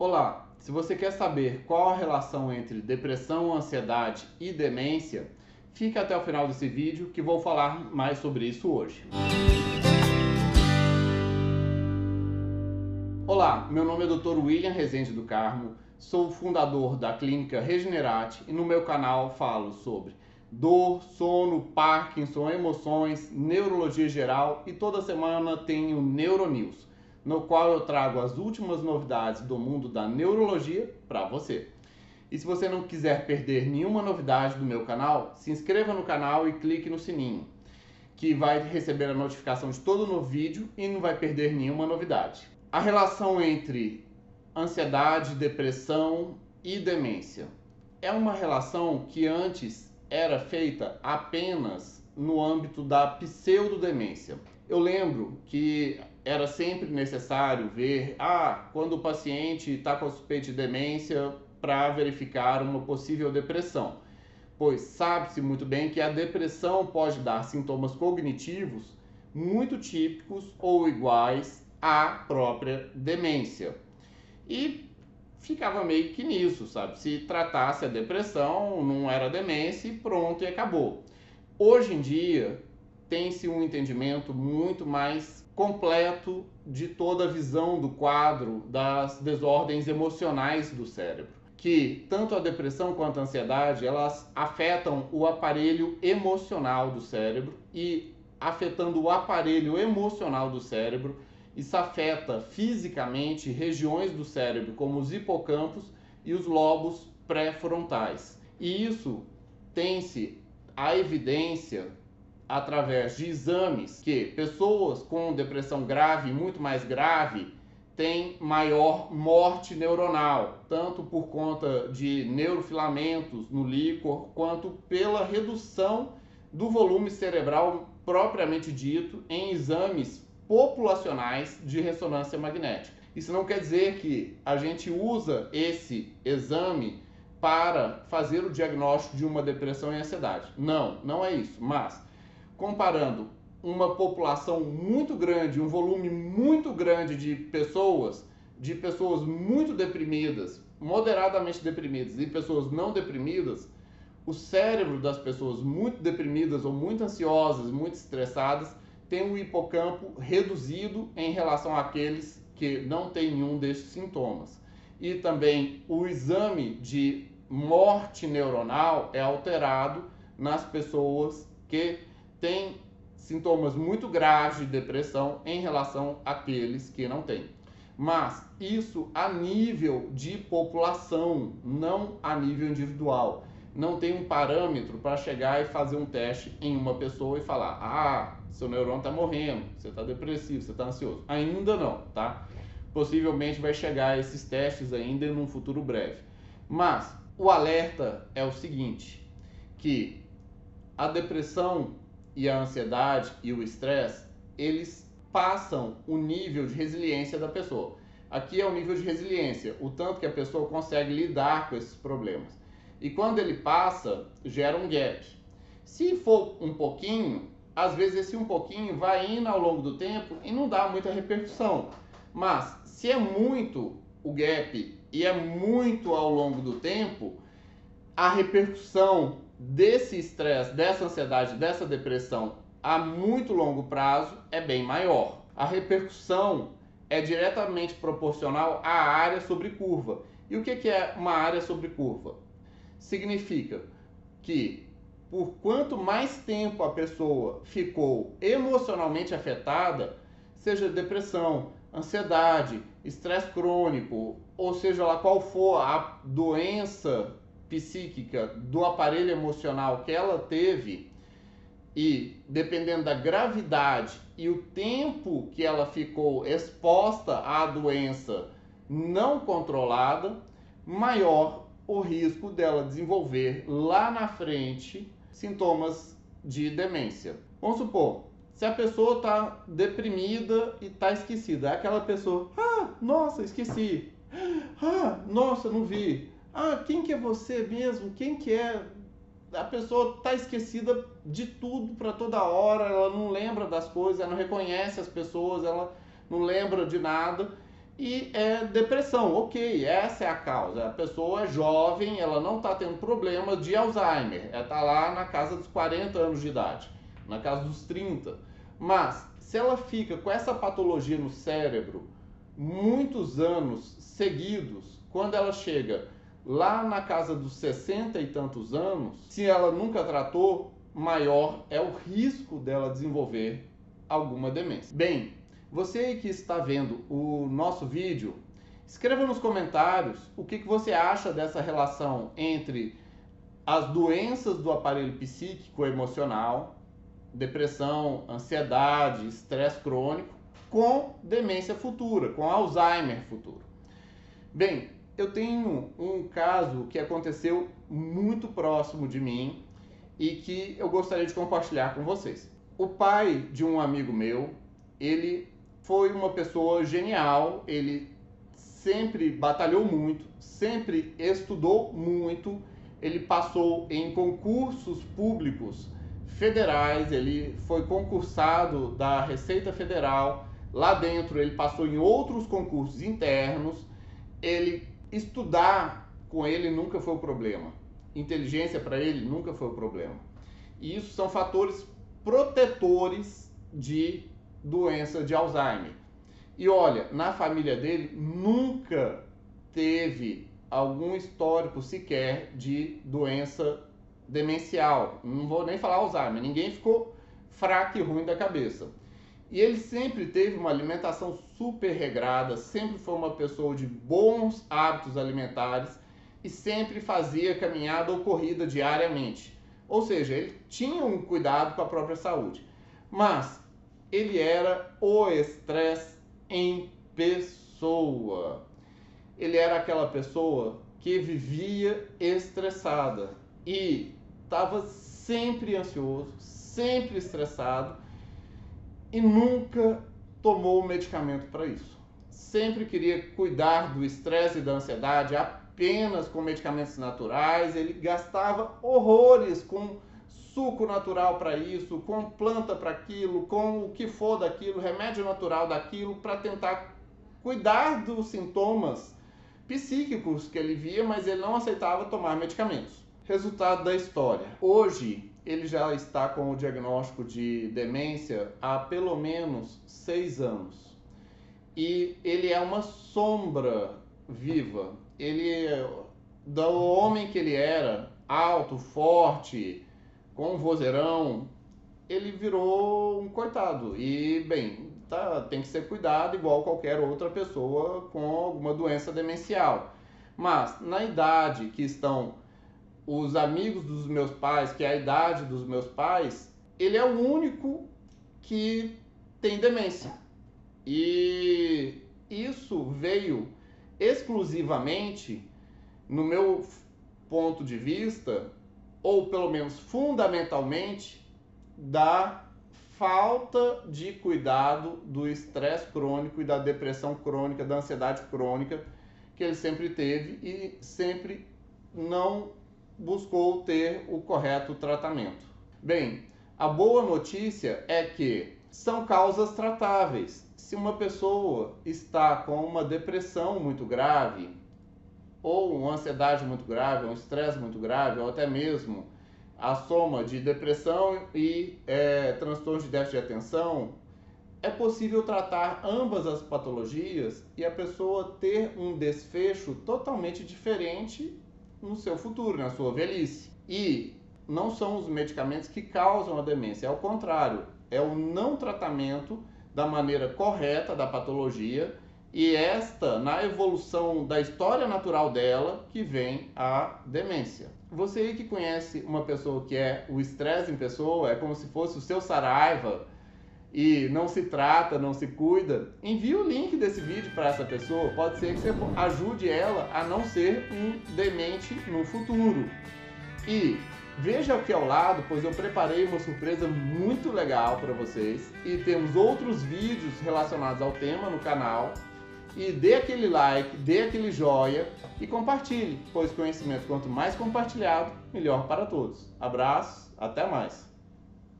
Olá, se você quer saber qual a relação entre depressão, ansiedade e demência, fica até o final desse vídeo que vou falar mais sobre isso hoje. Olá, meu nome é Dr. William Rezende do Carmo, sou fundador da clínica Regenerate e no meu canal falo sobre dor, sono, Parkinson, emoções, neurologia geral e toda semana tenho Neuronews, no qual eu trago as últimas novidades do mundo da neurologia para você. E se você não quiser perder nenhuma novidade do meu canal, se inscreva no canal e clique no sininho, que vai receber a notificação de todo novo vídeo e não vai perder nenhuma novidade. A relação entre ansiedade, depressão e demência é uma relação que antes era feita apenas no âmbito da pseudodemência. Eu lembro que era sempre necessário ver, ah, quando o paciente está com suspeita de demência para verificar uma possível depressão, pois sabe-se muito bem que a depressão pode dar sintomas cognitivos muito típicos ou iguais à própria demência. E ficava meio que nisso, sabe? Se tratasse a depressão, não era demência e pronto e acabou. Hoje em dia, tem-se um entendimento muito mais completo de toda a visão do quadro das desordens emocionais do cérebro. Que tanto a depressão quanto a ansiedade, elas afetam o aparelho emocional do cérebro e afetando o aparelho emocional do cérebro, isso afeta fisicamente regiões do cérebro, como os hipocampos e os lobos pré-frontais. E isso tem-se a evidência através de exames que pessoas com depressão grave, muito mais grave, têm maior morte neuronal, tanto por conta de neurofilamentos no líquor, quanto pela redução do volume cerebral propriamente dito em exames populacionais de ressonância magnética. Isso não quer dizer que a gente usa esse exame para fazer o diagnóstico de uma depressão e ansiedade. Não, não é isso. Mas comparando uma população muito grande, um volume muito grande de pessoas, de pessoas muito deprimidas, moderadamente deprimidas e pessoas não deprimidas, o cérebro das pessoas muito deprimidas ou muito ansiosas, muito estressadas, tem um hipocampo reduzido em relação àqueles que não têm nenhum destes sintomas. E também o exame de morte neuronal é alterado nas pessoas que têm sintomas muito graves de depressão em relação àqueles que não têm. Mas isso a nível de população, não a nível individual. Não tem um parâmetro para chegar e fazer um teste em uma pessoa e falar: ah, seu neurônio está morrendo, você está depressivo, você está ansioso. Ainda não, tá? Possivelmente vai chegar a esses testes ainda em um futuro breve. Mas o alerta é o seguinte, que a depressão e a ansiedade e o estresse, eles passam o nível de resiliência da pessoa. Aqui é o nível de resiliência, o tanto que a pessoa consegue lidar com esses problemas. E quando ele passa, gera um gap. Se for um pouquinho, às vezes esse um pouquinho vai indo ao longo do tempo e não dá muita repercussão. Mas se é muito o gap e é muito ao longo do tempo, a repercussão desse estresse, dessa ansiedade, dessa depressão a muito longo prazo é bem maior. A repercussão é diretamente proporcional à área sobre curva. E o que é uma área sobre curva? Significa que por quanto mais tempo a pessoa ficou emocionalmente afetada, seja depressão, ansiedade, estresse crônico, ou seja lá qual for a doença psíquica do aparelho emocional que ela teve, e dependendo da gravidade e o tempo que ela ficou exposta à doença não controlada, maior o risco dela desenvolver lá na frente sintomas de demência. Vamos supor, se a pessoa está deprimida e está esquecida, é aquela pessoa, ah, nossa, esqueci, ah, nossa, não vi, ah, quem que é você mesmo? Quem que é? A pessoa está esquecida de tudo para toda hora, ela não lembra das coisas, ela não reconhece as pessoas, ela não lembra de nada e é depressão. Ok, essa é a causa. A pessoa é jovem, ela não está tendo problema de Alzheimer. Ela está lá na casa dos 40 anos de idade, na casa dos 30. Mas se ela fica com essa patologia no cérebro muitos anos seguidos, quando ela chega lá na casa dos 60 e tantos anos, se ela nunca tratou, maior é o risco dela desenvolver alguma demência. Bem, você que está vendo o nosso vídeo, escreva nos comentários o que, você acha dessa relação entre as doenças do aparelho psíquico emocional, depressão, ansiedade, estresse crônico, com demência futura, com Alzheimer futuro. Bem, eu tenho um caso que aconteceu muito próximo de mim e que eu gostaria de compartilhar com vocês. O pai de um amigo meu, ele foi uma pessoa genial, ele sempre batalhou muito, sempre estudou muito, ele passou em concursos públicos federais, ele foi concursado da Receita Federal, lá dentro ele passou em outros concursos internos, ele estudar com ele nunca foi o problema. Inteligência para ele nunca foi o problema. E isso são fatores protetores de doença de Alzheimer. E olha, na família dele nunca teve algum histórico sequer de doença demencial. Não vou nem falar Alzheimer, ninguém ficou fraco e ruim da cabeça. E ele sempre teve uma alimentação super regrada, sempre foi uma pessoa de bons hábitos alimentares e sempre fazia caminhada ou corrida diariamente. Ou seja, ele tinha um cuidado com a própria saúde. Mas ele era o estresse em pessoa. Ele era aquela pessoa que vivia estressada e estava sempre ansioso, sempre estressado e nunca tomou medicamento para isso. Sempre queria cuidar do estresse e da ansiedade apenas com medicamentos naturais. Ele gastava horrores com suco natural para isso, com planta para aquilo, com o que for daquilo, remédio natural daquilo, para tentar cuidar dos sintomas psíquicos que ele via, mas ele não aceitava tomar medicamentos. Resultado da história. Hoje ele já está com o diagnóstico de demência há pelo menos seis anos. E ele é uma sombra viva. Ele, do homem que ele era, alto, forte, com um vozeirão, ele virou um coitado. E, bem, tá, tem que ser cuidado igual qualquer outra pessoa com alguma doença demencial. Mas, na idade que estão os amigos dos meus pais, que é a idade dos meus pais, ele é o único que tem demência. E isso veio exclusivamente, no meu ponto de vista, ou pelo menos fundamentalmente, da falta de cuidado do estresse crônico e da depressão crônica, da ansiedade crônica que ele sempre teve e sempre não buscou ter o correto tratamento. Bem, a boa notícia é que são causas tratáveis. Se uma pessoa está com uma depressão muito grave, ou uma ansiedade muito grave, um estresse muito grave, ou até mesmo a soma de depressão e é, transtorno de déficit de atenção, é possível tratar ambas as patologias e a pessoa ter um desfecho totalmente diferente no seu futuro, na sua velhice. E não são os medicamentos que causam a demência, é o contrário, é o não tratamento da maneira correta da patologia e esta, na evolução da história natural dela, que vem a demência. Você aí que conhece uma pessoa que é o estresse em pessoa, é como se fosse o seu saraiva e não se trata, não se cuida, envie o link desse vídeo para essa pessoa. Pode ser que você ajude ela a não ser um demente no futuro. E veja aqui ao lado, pois eu preparei uma surpresa muito legal para vocês e temos outros vídeos relacionados ao tema no canal e dê aquele like, dê aquele joia e compartilhe, pois conhecimento quanto mais compartilhado, melhor para todos. Abraço, até mais.